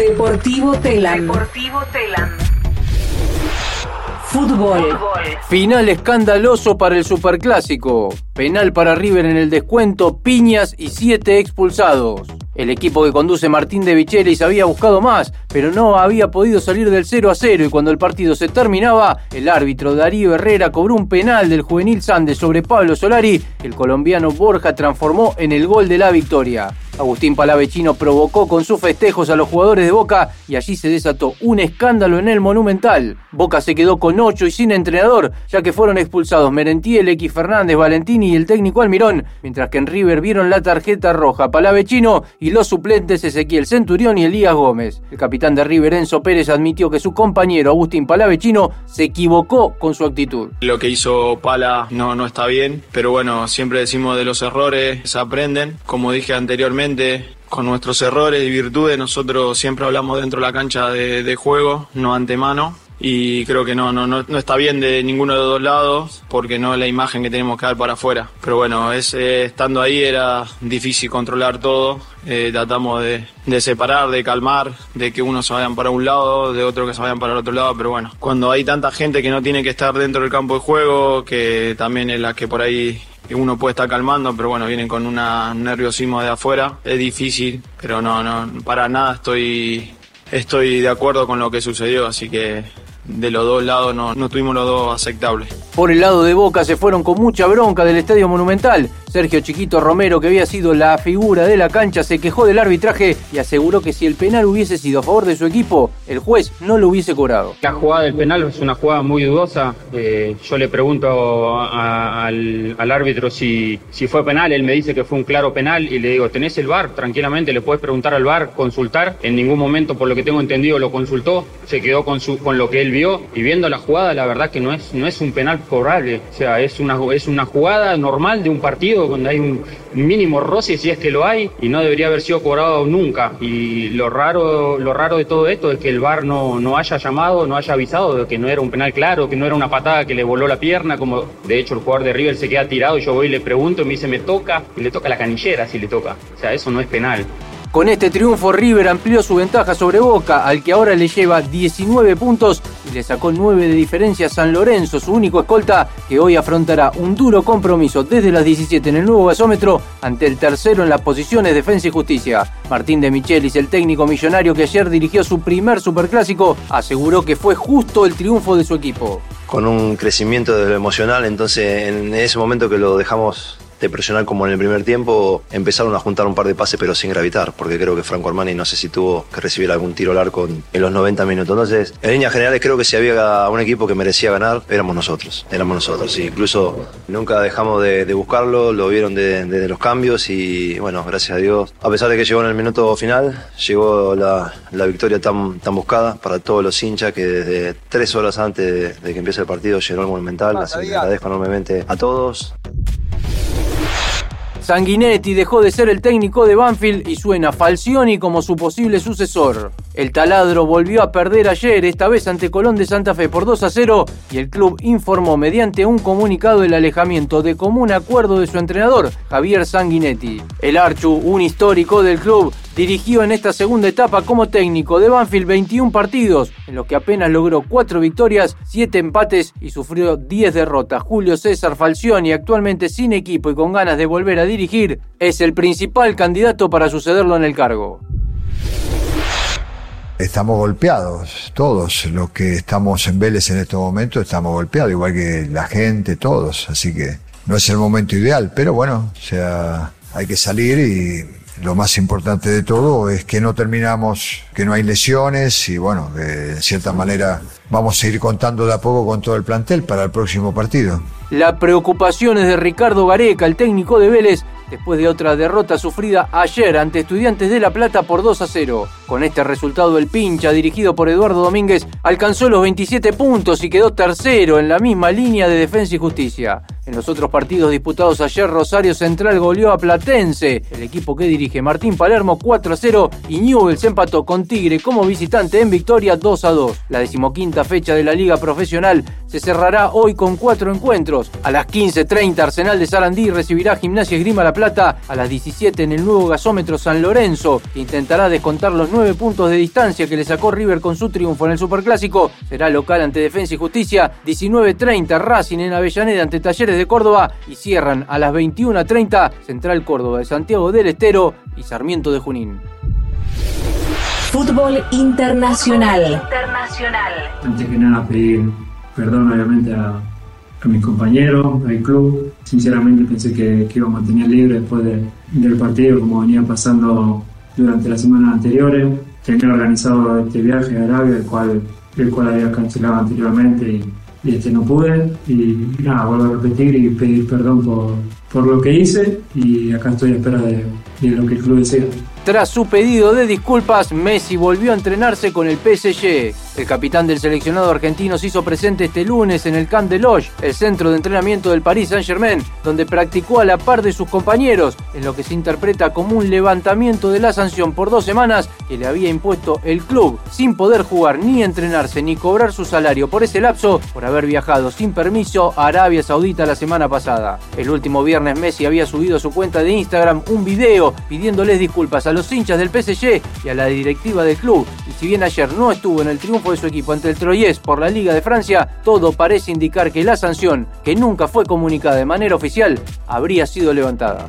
Deportivo Telam. Deportivo Telam. Fútbol. Final escandaloso para el Superclásico. Penal para River en el descuento, piñas y siete expulsados. El equipo que conduce Martín de Vichelis había buscado más, pero no había podido salir del 0 a 0 y cuando el partido se terminaba, el árbitro Darío Herrera cobró un penal del juvenil Sande sobre Pablo Solari. El colombiano Borja transformó en el gol de la victoria. Agustín Palavecino provocó con sus festejos a los jugadores de Boca y allí se desató un escándalo en el Monumental. Boca se quedó con 8 y sin entrenador, ya que fueron expulsados Merentiel, X Fernández, Valentini y el técnico Almirón, mientras que en River vieron la tarjeta roja Palavecino y los suplentes Ezequiel Centurión y Elías Gómez. El de River, Enzo Pérez, admitió que su compañero Agustín Palavecino se equivocó con su actitud. Lo que hizo Pala no, no está bien, pero bueno, siempre decimos de los errores, se aprenden. Como dije anteriormente, con nuestros errores y virtudes, nosotros siempre hablamos dentro de la cancha de, de juego, no antemano. Y creo que no, no, no, no está bien de ninguno de los dos lados, porque no es la imagen que tenemos que dar para afuera. Pero bueno, es, eh, estando ahí era difícil controlar todo. Eh, tratamos de, separar, de calmar, de que unos se vayan para un lado, de otro que se vayan para el otro lado. Pero bueno, cuando hay tanta gente que no tiene que estar dentro del campo de juego, que también es la que por ahí uno puede estar calmando, pero bueno, vienen con una, un nerviosismo de afuera. Es difícil, pero no, no, para nada estoy, estoy de acuerdo con lo que sucedió, así que de los dos lados no, tuvimos los dos aceptables. Por el lado de Boca se fueron con mucha bronca del Estadio Monumental. Sergio Chiquito Romero, que había sido la figura de la cancha, se quejó del arbitraje y aseguró que si el penal hubiese sido a favor de su equipo, el juez no lo hubiese cobrado. La jugada del penal es una jugada muy dudosa. Eh, yo le pregunto al, árbitro si, fue penal. Él me dice que fue un claro penal y le digo, ¿tenés el VAR? Tranquilamente le puedes preguntar al VAR, consultar. En ningún momento, por lo que tengo entendido, lo consultó. Se quedó con, lo que él vio y viendo la jugada, la verdad que no es, un penal cobrable. O sea, es una jugada normal de un partido donde hay un mínimo roce, si es que lo hay, y no debería haber sido cobrado nunca. Y lo raro, lo raro de todo esto es que el VAR no, no haya llamado, no haya avisado de que no era un penal claro, que no era una patada que le voló la pierna, como de hecho el jugador de River se queda tirado y yo voy y le pregunto y me dice me toca, y le toca la canillera si le toca. O sea, eso no es penal. Con este triunfo River amplió su ventaja sobre Boca, al que ahora le lleva 19 puntos y le sacó 9 de diferencia a San Lorenzo, su único escolta, que hoy afrontará un duro compromiso desde las 17 en el nuevo gasómetro ante el tercero en las posiciones Defensa y Justicia. Martín de Michelis, el técnico millonario que ayer dirigió su primer superclásico, aseguró que fue justo el triunfo de su equipo. con un crecimiento de lo emocional, entonces en ese momento que lo dejamos de presionar como en el primer tiempo, empezaron a juntar un par de pases pero sin gravitar, porque creo que Franco Armani no sé si tuvo que recibir algún tiro al arco en, los 90 minutos. Entonces, en líneas generales creo que si había un equipo que merecía ganar, éramos nosotros, éramos nosotros. Y incluso nunca dejamos de, de buscarlo, lo vieron desde de, de los cambios y bueno, gracias a Dios, a pesar de que llegó en el minuto final, llegó la, la victoria tan, tan buscada para todos los hinchas que desde tres horas antes de, de que empiece el partido llenó el Monumental, así que agradezco enormemente a todos. Sanguinetti dejó de ser el técnico de Banfield y suena Falcioni como su posible sucesor. El taladro volvió a perder ayer, esta vez ante Colón de Santa Fe por 2 a 0, y el club informó mediante un comunicado el alejamiento de común acuerdo de su entrenador, Javier Sanguinetti. El Archu, un histórico del club, dirigió en esta segunda etapa como técnico de Banfield 21 partidos, en los que apenas logró 4 victorias, 7 empates y sufrió 10 derrotas. Julio César Falcioni, actualmente sin equipo y con ganas de volver a dirigir, es el principal candidato para sucederlo en el cargo. Estamos golpeados, todos los que estamos en Vélez en estos momentos estamos golpeados, igual que la gente, todos, así que no es el momento ideal, pero bueno, o sea, hay que salir y lo más importante de todo es que no terminamos, que no hay lesiones y bueno, de cierta manera vamos a ir contando de a poco con todo el plantel para el próximo partido. La preocupación es de Ricardo Gareca, el técnico de Vélez, después de otra derrota sufrida ayer ante Estudiantes de La Plata por 2 a 0. Con este resultado, el pincha, dirigido por Eduardo Domínguez, alcanzó los 27 puntos y quedó tercero en la misma línea de defensa y justicia. En los otros partidos disputados ayer, Rosario Central goleó a Platense, el equipo que dirige Martín Palermo 4 a 0 y Newell's empató con Tigre como visitante en victoria 2 a 2. La decimoquinta fecha de la Liga Profesional se cerrará hoy con cuatro encuentros. A las 15.30 Arsenal de Sarandí recibirá Gimnasia Esgrima La Plata, a las 17 en el nuevo gasómetro San Lorenzo, que intentará descontar los nueve puntos de distancia que le sacó River con su triunfo en el Superclásico. Será local ante Defensa y Justicia, 19.30 Racing en Avellaneda ante Talleres de Córdoba y cierran a las 21.30 Central Córdoba de Santiago del Estero y Sarmiento de Junín. Fútbol internacional. Antes que nada pedir perdón obviamente a, a mis compañeros, al club. Sinceramente pensé que, que íbamos a tener libre después de- del partido como venía pasando durante las semanas anteriores. Tenía organizado este viaje a Arabia, el cual, el cual había cancelado anteriormente y este no pude. Y nada, vuelvo a repetir y pedir perdón por, por lo que hice y acá estoy a espera de, de lo que el club desea. Tras su pedido de disculpas, Messi volvió a entrenarse con el PSG. El capitán del seleccionado argentino se hizo presente este lunes en el Camp de Loge, el centro de entrenamiento del Paris Saint-Germain, donde practicó a la par de sus compañeros, en lo que se interpreta como un levantamiento de la sanción por dos semanas que le había impuesto el club, sin poder jugar ni entrenarse ni cobrar su salario por ese lapso, por haber viajado sin permiso a Arabia Saudita la semana pasada. El último viernes Messi había subido a su cuenta de Instagram un video pidiéndoles disculpas a los hinchas del PSG y a la directiva del club. Y si bien ayer no estuvo en el triunfo su equipo ante el Troyes por la Liga de Francia, todo parece indicar que la sanción, que nunca fue comunicada de manera oficial, habría sido levantada.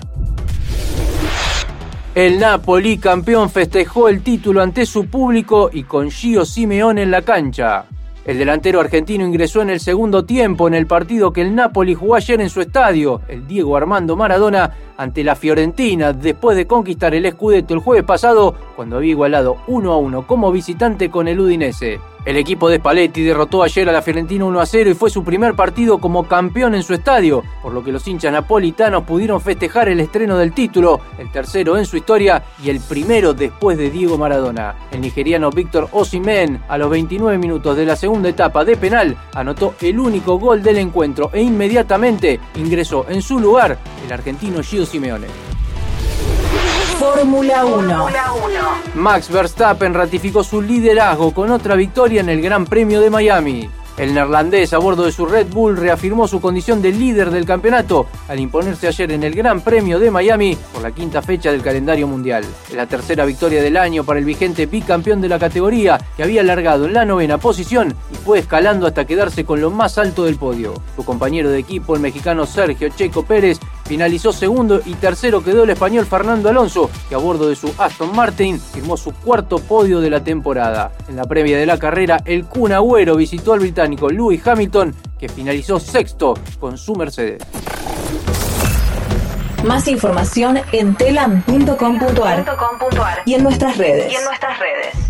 El Napoli, campeón, festejó el título ante su público y con Gio Simeone en la cancha. El delantero argentino ingresó en el segundo tiempo en el partido que el Napoli jugó ayer en su estadio, el Diego Armando Maradona, ante la Fiorentina, después de conquistar el Scudetto el jueves pasado, cuando había igualado 1 a 1 como visitante con el Udinese. El equipo de Spalletti derrotó ayer a la Fiorentina 1 a 0 y fue su primer partido como campeón en su estadio, por lo que los hinchas napolitanos pudieron festejar el estreno del título, el tercero en su historia y el primero después de Diego Maradona. El nigeriano Víctor Osimhen, a los 29 minutos de la segunda etapa de penal, anotó el único gol del encuentro e inmediatamente ingresó en su lugar el argentino Gio Simeone. Fórmula 1. Max Verstappen ratificó su liderazgo con otra victoria en el Gran Premio de Miami. El neerlandés a bordo de su Red Bull reafirmó su condición de líder del campeonato al imponerse ayer en el Gran Premio de Miami por la quinta fecha del calendario mundial. Es la tercera victoria del año para el vigente bicampeón de la categoría que había largado en la novena posición y fue escalando hasta quedarse con lo más alto del podio. Su compañero de equipo, el mexicano Sergio Checo Pérez, finalizó segundo y tercero quedó el español Fernando Alonso, que a bordo de su Aston Martin firmó su cuarto podio de la temporada. En la previa de la carrera, el Kun Agüero visitó al británico Lewis Hamilton, que finalizó sexto con su Mercedes. Más información en telam.com.ar y en nuestras redes. y en nuestras redes.